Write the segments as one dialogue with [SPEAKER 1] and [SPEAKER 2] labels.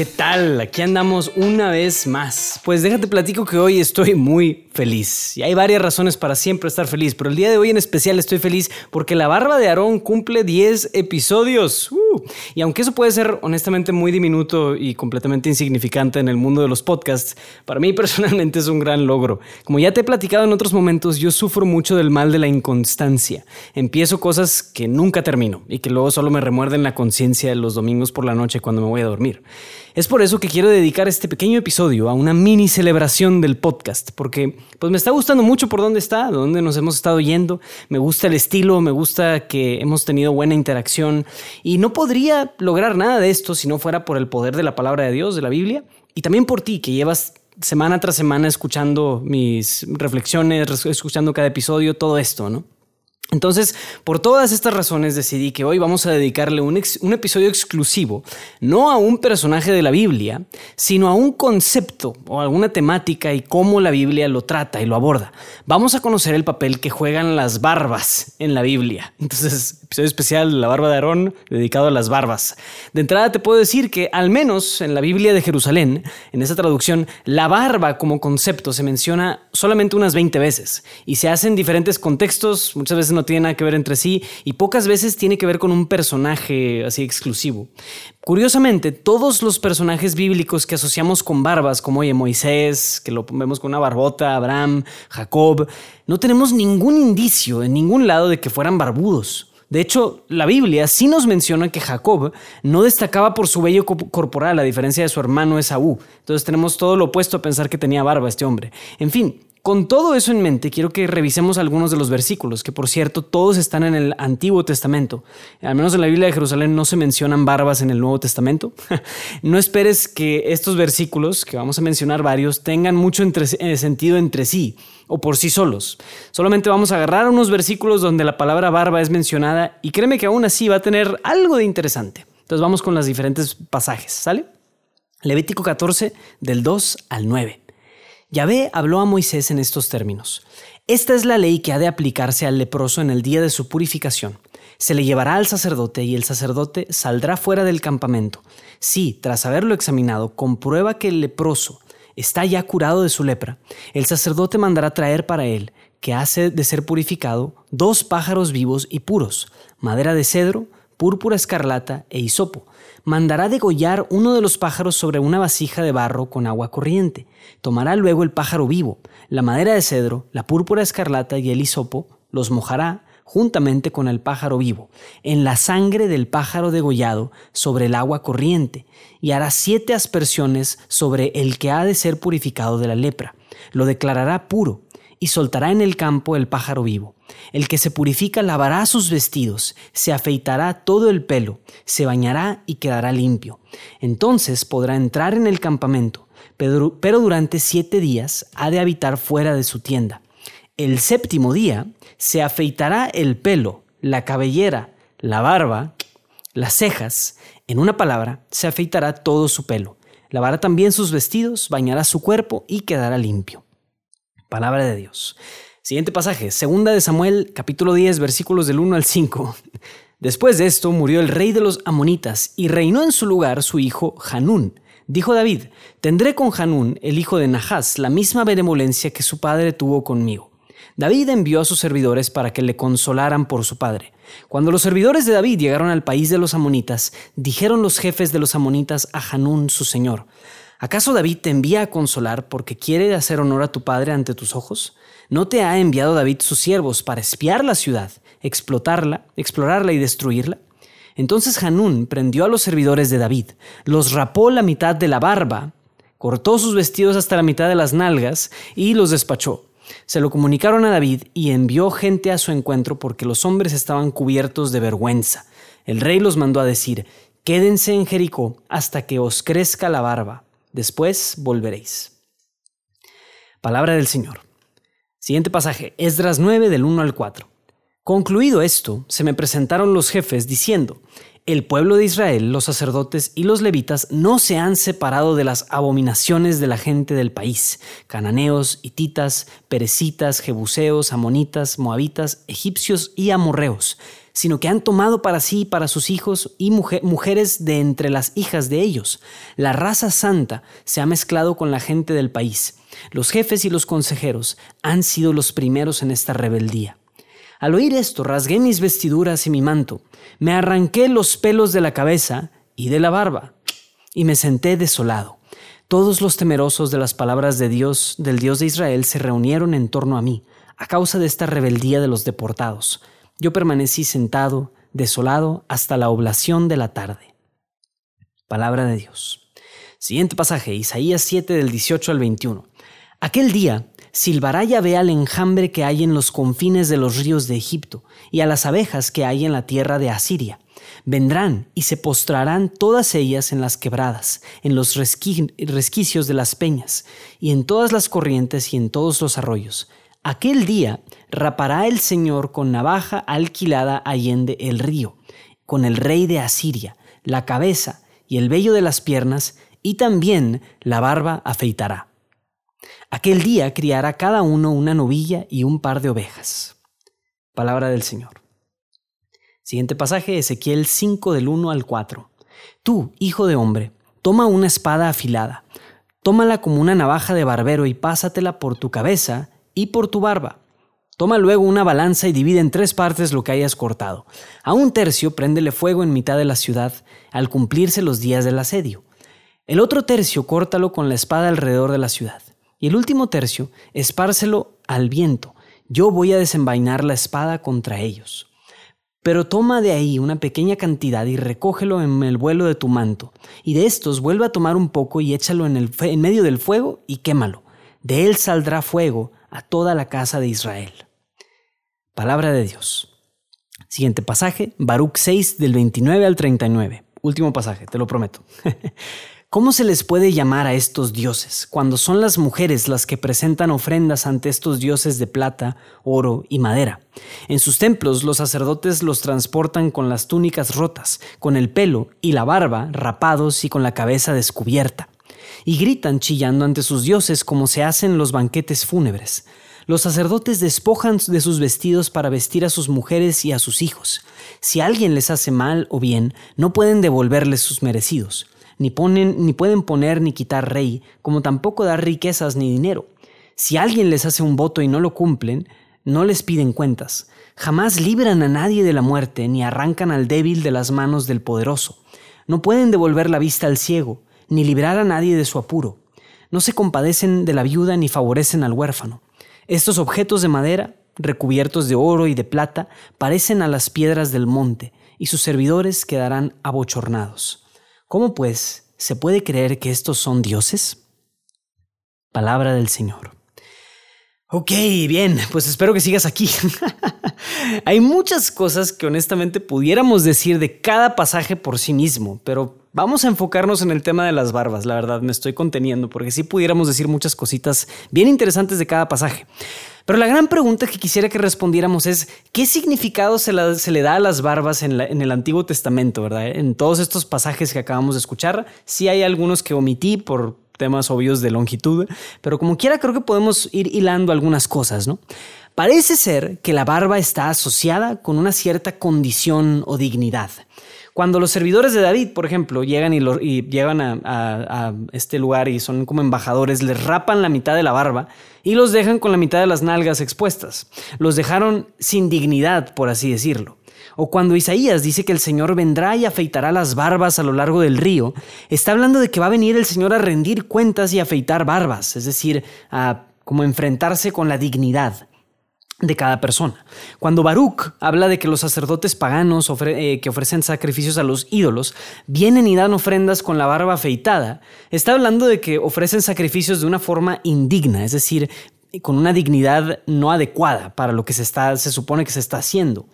[SPEAKER 1] ¿Qué tal? Aquí andamos una vez más. Pues déjate platico que hoy estoy muy feliz. Y hay varias razones para siempre estar feliz, pero el día de hoy en especial estoy feliz porque la barba de Aarón cumple 10 episodios. Uh, y aunque eso puede ser honestamente muy diminuto y completamente insignificante en el mundo de los podcasts, para mí personalmente es un gran logro. Como ya te he platicado en otros momentos, yo sufro mucho del mal de la inconstancia. Empiezo cosas que nunca termino y que luego solo me remuerden la conciencia los domingos por la noche cuando me voy a dormir. Es por eso que quiero dedicar este pequeño episodio a una mini celebración del podcast, porque pues me está gustando mucho por dónde está, dónde nos hemos estado yendo, me gusta el estilo, me gusta que hemos tenido buena interacción y no podría lograr nada de esto si no fuera por el poder de la palabra de Dios, de la Biblia, y también por ti que llevas semana tras semana escuchando mis reflexiones, escuchando cada episodio, todo esto, ¿no? Entonces, por todas estas razones decidí que hoy vamos a dedicarle un, episodio exclusivo, no a un personaje de la Biblia, sino a un concepto o alguna temática y cómo la Biblia lo trata y lo aborda. Vamos a conocer el papel que juegan las barbas en la Biblia. Entonces, episodio especial, la barba de Aarón, dedicado a las barbas. De entrada te puedo decir que al menos en la Biblia de Jerusalén, en esa traducción, la barba como concepto se menciona solamente unas 20 veces y se hace en diferentes contextos, muchas veces no no tiene nada que ver entre sí y pocas veces tiene que ver con un personaje así exclusivo. Curiosamente, todos los personajes bíblicos que asociamos con barbas, como oye, Moisés, que lo vemos con una barbota, Abraham, Jacob, no tenemos ningún indicio en ningún lado de que fueran barbudos. De hecho, la Biblia sí nos menciona que Jacob no destacaba por su vello corporal, a diferencia de su hermano Esaú. Entonces tenemos todo lo opuesto a pensar que tenía barba este hombre. En fin, con todo eso en mente, quiero que revisemos algunos de los versículos, que por cierto todos están en el Antiguo Testamento. Al menos en la Biblia de Jerusalén no se mencionan barbas en el Nuevo Testamento. no esperes que estos versículos, que vamos a mencionar varios, tengan mucho eh, sentido entre sí o por sí solos. Solamente vamos a agarrar unos versículos donde la palabra barba es mencionada y créeme que aún así va a tener algo de interesante. Entonces vamos con los diferentes pasajes, ¿sale? Levítico 14 del 2 al 9. Yahvé habló a Moisés en estos términos. Esta es la ley que ha de aplicarse al leproso en el día de su purificación. Se le llevará al sacerdote y el sacerdote saldrá fuera del campamento. Si, tras haberlo examinado, comprueba que el leproso está ya curado de su lepra, el sacerdote mandará traer para él, que hace de ser purificado, dos pájaros vivos y puros, madera de cedro, púrpura escarlata e hisopo. Mandará degollar uno de los pájaros sobre una vasija de barro con agua corriente. Tomará luego el pájaro vivo, la madera de cedro, la púrpura escarlata y el hisopo, los mojará juntamente con el pájaro vivo, en la sangre del pájaro degollado sobre el agua corriente, y hará siete aspersiones sobre el que ha de ser purificado de la lepra. Lo declarará puro, y soltará en el campo el pájaro vivo. El que se purifica lavará sus vestidos, se afeitará todo el pelo, se bañará y quedará limpio. Entonces podrá entrar en el campamento, pero, durante siete días ha de habitar fuera de su tienda. El séptimo día se afeitará el pelo, la cabellera, la barba, las cejas, en una palabra, se afeitará todo su pelo. Lavará también sus vestidos, bañará su cuerpo y quedará limpio. Palabra de Dios. Siguiente pasaje, segunda de Samuel, capítulo 10, versículos del 1 al 5. Después de esto murió el rey de los amonitas y reinó en su lugar su hijo Hanún. Dijo David, tendré con Hanún, el hijo de Nahas, la misma benevolencia que su padre tuvo conmigo. David envió a sus servidores para que le consolaran por su padre. Cuando los servidores de David llegaron al país de los amonitas, dijeron los jefes de los amonitas a Hanún, su señor, ¿Acaso David te envía a consolar porque quiere hacer honor a tu padre ante tus ojos? ¿No te ha enviado David sus siervos para espiar la ciudad, explotarla, explorarla y destruirla? Entonces Hanún prendió a los servidores de David, los rapó la mitad de la barba, cortó sus vestidos hasta la mitad de las nalgas y los despachó. Se lo comunicaron a David y envió gente a su encuentro porque los hombres estaban cubiertos de vergüenza. El rey los mandó a decir, Quédense en Jericó hasta que os crezca la barba Después volveréis. Palabra del Señor. Siguiente pasaje, Esdras 9 del 1 al 4. Concluido esto, se me presentaron los jefes diciendo, el pueblo de Israel, los sacerdotes y los levitas no se han separado de las abominaciones de la gente del país, cananeos, hititas, perecitas, jebuseos, amonitas, moabitas, egipcios y amorreos, sino que han tomado para sí y para sus hijos y mujeres de entre las hijas de ellos. La raza santa se ha mezclado con la gente del país. Los jefes y los consejeros han sido los primeros en esta rebeldía. Al oír esto, rasgué mis vestiduras y mi manto, me arranqué los pelos de la cabeza y de la barba, y me senté desolado. Todos los temerosos de las palabras de Dios, del Dios de Israel, se reunieron en torno a mí, a causa de esta rebeldía de los deportados. Yo permanecí sentado, desolado, hasta la oblación de la tarde. Palabra de Dios. Siguiente pasaje, Isaías 7 del 18 al 21. Aquel día silbará Yahvé al enjambre que hay en los confines de los ríos de Egipto y a las abejas que hay en la tierra de Asiria. Vendrán y se postrarán todas ellas en las quebradas, en los resquicios de las peñas, y en todas las corrientes y en todos los arroyos. Aquel día rapará el Señor con navaja alquilada allende el río, con el rey de Asiria, la cabeza y el vello de las piernas, y también la barba afeitará. Aquel día criará cada uno una novilla y un par de ovejas. Palabra del Señor. Siguiente pasaje, Ezequiel 5 del 1 al 4. Tú, hijo de hombre, toma una espada afilada, tómala como una navaja de barbero y pásatela por tu cabeza y por tu barba. Toma luego una balanza y divide en tres partes lo que hayas cortado. A un tercio préndele fuego en mitad de la ciudad al cumplirse los días del asedio. El otro tercio córtalo con la espada alrededor de la ciudad. Y el último tercio, espárselo al viento. Yo voy a desenvainar la espada contra ellos. Pero toma de ahí una pequeña cantidad y recógelo en el vuelo de tu manto, y de estos vuelve a tomar un poco y échalo en, el, en medio del fuego y quémalo. De él saldrá fuego a toda la casa de Israel. Palabra de Dios. Siguiente pasaje, Baruch 6 del 29 al 39. Último pasaje, te lo prometo. ¿Cómo se les puede llamar a estos dioses cuando son las mujeres las que presentan ofrendas ante estos dioses de plata, oro y madera? En sus templos los sacerdotes los transportan con las túnicas rotas, con el pelo y la barba rapados y con la cabeza descubierta, y gritan chillando ante sus dioses como se hacen los banquetes fúnebres. Los sacerdotes despojan de sus vestidos para vestir a sus mujeres y a sus hijos. Si alguien les hace mal o bien, no pueden devolverles sus merecidos ni, ponen, ni pueden poner ni quitar rey, como tampoco dar riquezas ni dinero. Si alguien les hace un voto y no lo cumplen, no les piden cuentas. Jamás libran a nadie de la muerte, ni arrancan al débil de las manos del poderoso. No pueden devolver la vista al ciego, ni librar a nadie de su apuro. No se compadecen de la viuda ni favorecen al huérfano. Estos objetos de madera, recubiertos de oro y de plata, parecen a las piedras del monte, y sus servidores quedarán abochornados. ¿Cómo pues se puede creer que estos son dioses? Palabra del Señor. Ok, bien, pues espero que sigas aquí. Hay muchas cosas que honestamente pudiéramos decir de cada pasaje por sí mismo, pero vamos a enfocarnos en el tema de las barbas, la verdad, me estoy conteniendo, porque sí pudiéramos decir muchas cositas bien interesantes de cada pasaje. Pero la gran pregunta que quisiera que respondiéramos es, ¿qué significado se, le da a las barbas en, el Antiguo Testamento, verdad? En todos estos pasajes que acabamos de escuchar, sí hay algunos que omití por temas obvios de longitud, pero como quiera creo que podemos ir hilando algunas cosas, ¿no? Parece ser que la barba está asociada con una cierta condición o dignidad. Cuando los servidores de David, por ejemplo, llegan y, llegan a, este lugar y son como embajadores, les rapan la mitad de la barba y los dejan con la mitad de las nalgas expuestas. Los dejaron sin dignidad, por así decirlo. O cuando Isaías dice que el Señor vendrá y afeitará las barbas a lo largo del río, está hablando de que va a venir el Señor a rendir cuentas y afeitar barbas, es decir, a como enfrentarse con la dignidad de cada persona. Cuando Baruch habla de que los sacerdotes paganos eh, que ofrecen sacrificios a los ídolos vienen y dan ofrendas con la barba afeitada, está hablando de que ofrecen sacrificios de una forma indigna, es decir, con una dignidad no adecuada para lo que se, está, se supone que se está haciendo.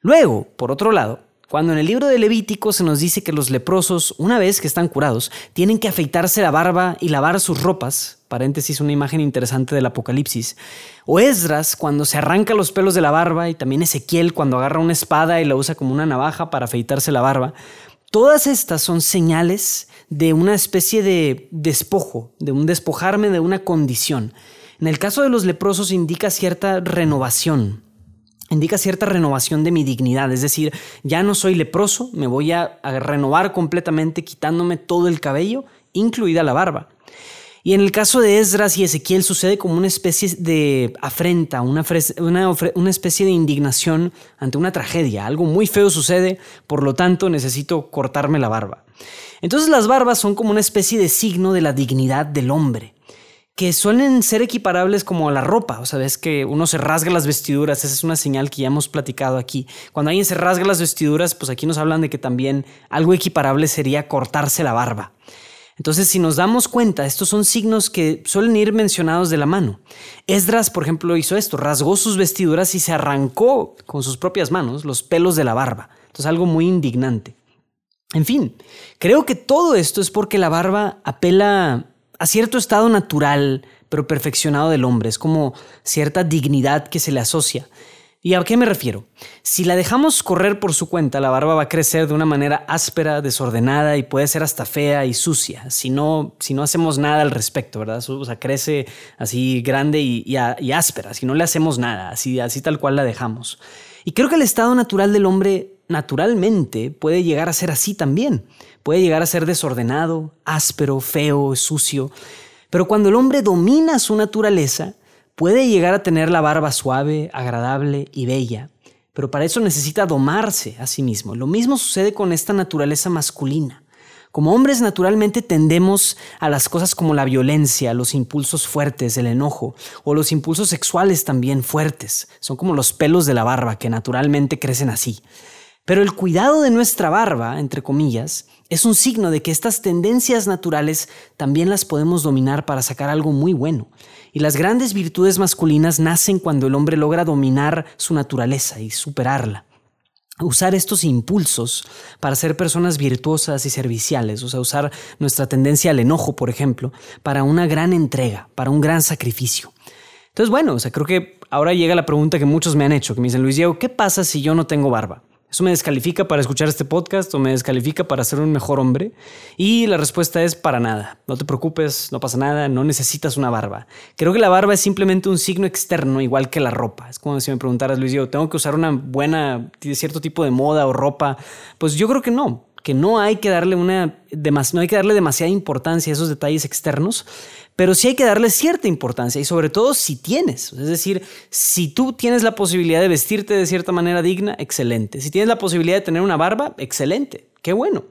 [SPEAKER 1] Luego, por otro lado, Cuando en el libro de Levítico se nos dice que los leprosos, una vez que están curados, tienen que afeitarse la barba y lavar sus ropas, paréntesis, una imagen interesante del Apocalipsis, o Esdras cuando se arranca los pelos de la barba y también Ezequiel cuando agarra una espada y la usa como una navaja para afeitarse la barba, todas estas son señales de una especie de despojo, de un despojarme de una condición. En el caso de los leprosos indica cierta renovación, indica cierta renovación de mi dignidad, es decir, ya no soy leproso, me voy a, renovar completamente quitándome todo el cabello, incluida la barba. Y en el caso de Esdras y Ezequiel sucede como una especie de afrenta, una, una, especie de indignación ante una tragedia. Algo muy feo sucede, por lo tanto necesito cortarme la barba. Entonces las barbas son como una especie de signo de la dignidad del hombre que suelen ser equiparables como a la ropa. O sea, ves que uno se rasga las vestiduras, esa es una señal que ya hemos platicado aquí. Cuando alguien se rasga las vestiduras, pues aquí nos hablan de que también algo equiparable sería cortarse la barba. Entonces, si nos damos cuenta, estos son signos que suelen ir mencionados de la mano. Esdras, por ejemplo, hizo esto, rasgó sus vestiduras y se arrancó con sus propias manos los pelos de la barba. Entonces, algo muy indignante. En fin, creo que todo esto es porque la barba apela a cierto estado natural, pero perfeccionado del hombre. Es como cierta dignidad que se le asocia. ¿Y a qué me refiero? Si la dejamos correr por su cuenta, la barba va a crecer de una manera áspera, desordenada y puede ser hasta fea y sucia, si no, si no hacemos nada al respecto, ¿verdad? O sea, crece así grande y, áspera, si no le hacemos nada, así, así tal cual la dejamos. Y creo que el estado natural del hombre naturalmente puede llegar a ser así también. Puede llegar a ser desordenado, áspero, feo, sucio. Pero cuando el hombre domina su naturaleza, puede llegar a tener la barba suave, agradable y bella. Pero para eso necesita domarse a sí mismo. Lo mismo sucede con esta naturaleza masculina. Como hombres naturalmente tendemos a las cosas como la violencia, los impulsos fuertes, el enojo o los impulsos sexuales también fuertes. Son como los pelos de la barba que naturalmente crecen así. Pero el cuidado de nuestra barba, entre comillas, es un signo de que estas tendencias naturales también las podemos dominar para sacar algo muy bueno. Y las grandes virtudes masculinas nacen cuando el hombre logra dominar su naturaleza y superarla. Usar estos impulsos para ser personas virtuosas y serviciales, o sea, usar nuestra tendencia al enojo, por ejemplo, para una gran entrega, para un gran sacrificio. Entonces, bueno, o sea, creo que ahora llega la pregunta que muchos me han hecho, que me dicen, Luis Diego, ¿qué pasa si yo no tengo barba? ¿Eso me descalifica para escuchar este podcast o me descalifica para ser un mejor hombre? Y la respuesta es para nada. No te preocupes, no pasa nada, no necesitas una barba. Creo que la barba es simplemente un signo externo, igual que la ropa. Es como si me preguntaras, Luis, yo tengo que usar una buena, cierto tipo de moda o ropa. Pues yo creo que no que no hay que darle una no hay que darle demasiada importancia a esos detalles externos, pero sí hay que darle cierta importancia y sobre todo si tienes, es decir, si tú tienes la posibilidad de vestirte de cierta manera digna, excelente. Si tienes la posibilidad de tener una barba, excelente, qué bueno.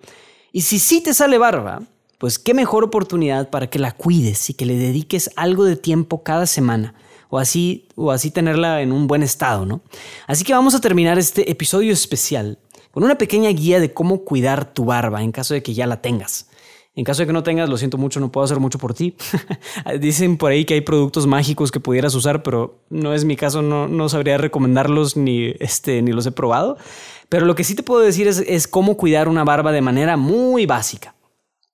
[SPEAKER 1] Y si sí te sale barba, pues qué mejor oportunidad para que la cuides y que le dediques algo de tiempo cada semana o así o así tenerla en un buen estado, ¿no? Así que vamos a terminar este episodio especial con una pequeña guía de cómo cuidar tu barba en caso de que ya la tengas. En caso de que no tengas, lo siento mucho, no puedo hacer mucho por ti. Dicen por ahí que hay productos mágicos que pudieras usar, pero no es mi caso, no, no sabría recomendarlos ni, este, ni los he probado. Pero lo que sí te puedo decir es, es cómo cuidar una barba de manera muy básica.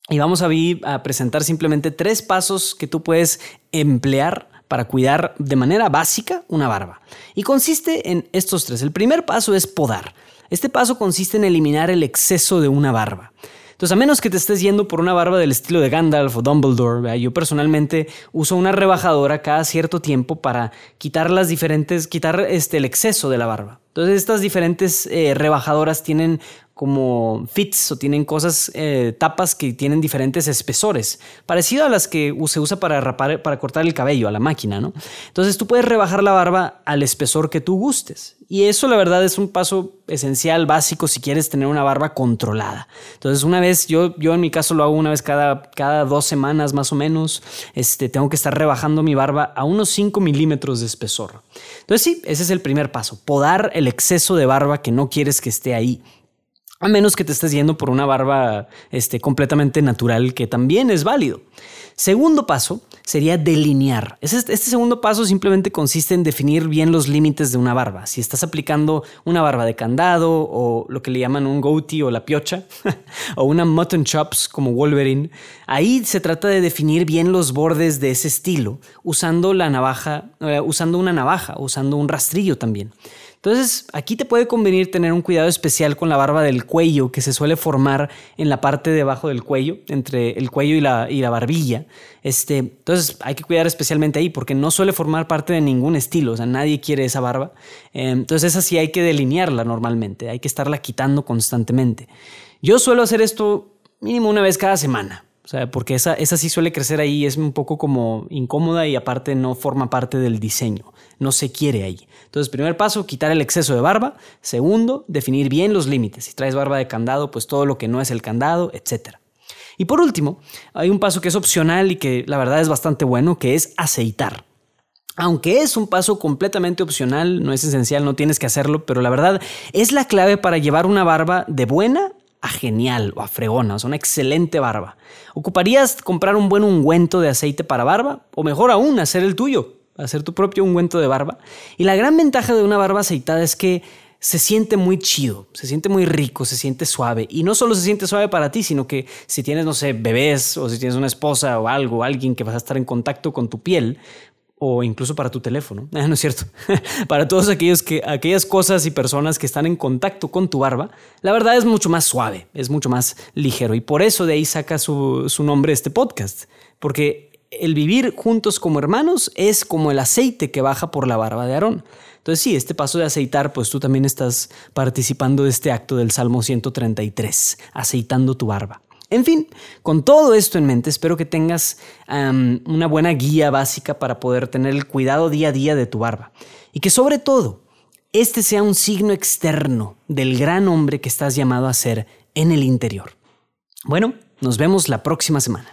[SPEAKER 1] Y vamos a, a presentar simplemente tres pasos que tú puedes emplear para cuidar de manera básica una barba. Y consiste en estos tres. El primer paso es podar. Este paso consiste en eliminar el exceso de una barba. Entonces, a menos que te estés yendo por una barba del estilo de Gandalf o Dumbledore, yo personalmente uso una rebajadora cada cierto tiempo para quitar las diferentes, quitar este, el exceso de la barba. Entonces, estas diferentes eh, rebajadoras tienen como fits o tienen cosas, eh, tapas que tienen diferentes espesores, parecido a las que se usa para, rapar, para cortar el cabello a la máquina, ¿no? Entonces tú puedes rebajar la barba al espesor que tú gustes. Y eso la verdad es un paso esencial, básico, si quieres tener una barba controlada. Entonces una vez, yo, yo en mi caso lo hago una vez cada, cada dos semanas más o menos, este, tengo que estar rebajando mi barba a unos 5 milímetros de espesor. Entonces sí, ese es el primer paso, podar el exceso de barba que no quieres que esté ahí. A menos que te estés yendo por una barba este, completamente natural, que también es válido. Segundo paso sería delinear. Este segundo paso simplemente consiste en definir bien los límites de una barba. Si estás aplicando una barba de candado o lo que le llaman un goatee o la piocha o una mutton chops como Wolverine, ahí se trata de definir bien los bordes de ese estilo usando la navaja, eh, usando una navaja, usando un rastrillo también. Entonces, aquí te puede convenir tener un cuidado especial con la barba del cuello que se suele formar en la parte de abajo del cuello, entre el cuello y la, y la barbilla. Este, entonces, hay que cuidar especialmente ahí porque no suele formar parte de ningún estilo, o sea, nadie quiere esa barba. Em, entonces, esa sí hay que delinearla normalmente, hay que estarla quitando constantemente. Yo suelo hacer esto mínimo una vez cada semana. O sea, porque esa, esa sí suele crecer ahí, es un poco como incómoda y aparte no forma parte del diseño, no se quiere ahí. Entonces, primer paso, quitar el exceso de barba. Segundo, definir bien los límites. Si traes barba de candado, pues todo lo que no es el candado, etc. Y por último, hay un paso que es opcional y que la verdad es bastante bueno, que es aceitar. Aunque es un paso completamente opcional, no es esencial, no tienes que hacerlo, pero la verdad es la clave para llevar una barba de buena a genial o a fregona, o sea, una excelente barba. ¿Ocuparías comprar un buen ungüento de aceite para barba? O mejor aún, hacer el tuyo, hacer tu propio ungüento de barba. Y la gran ventaja de una barba aceitada es que se siente muy chido, se siente muy rico, se siente suave. Y no solo se siente suave para ti, sino que si tienes, no sé, bebés o si tienes una esposa o algo, alguien que vas a estar en contacto con tu piel, o incluso para tu teléfono. no es cierto. para todos aquellos que, aquellas cosas y personas que están en contacto con tu barba, la verdad es mucho más suave, es mucho más ligero. Y por eso de ahí saca su, su nombre este podcast. Porque el vivir juntos como hermanos es como el aceite que baja por la barba de Aarón. Entonces sí, este paso de aceitar, pues tú también estás participando de este acto del Salmo 133, aceitando tu barba. En fin, con todo esto en mente, espero que tengas una buena guía básica para poder tener el cuidado día a día de tu barba. Y que sobre todo, este sea un signo externo del gran hombre que estás llamado a ser en el interior. Bueno, nos vemos la próxima semana.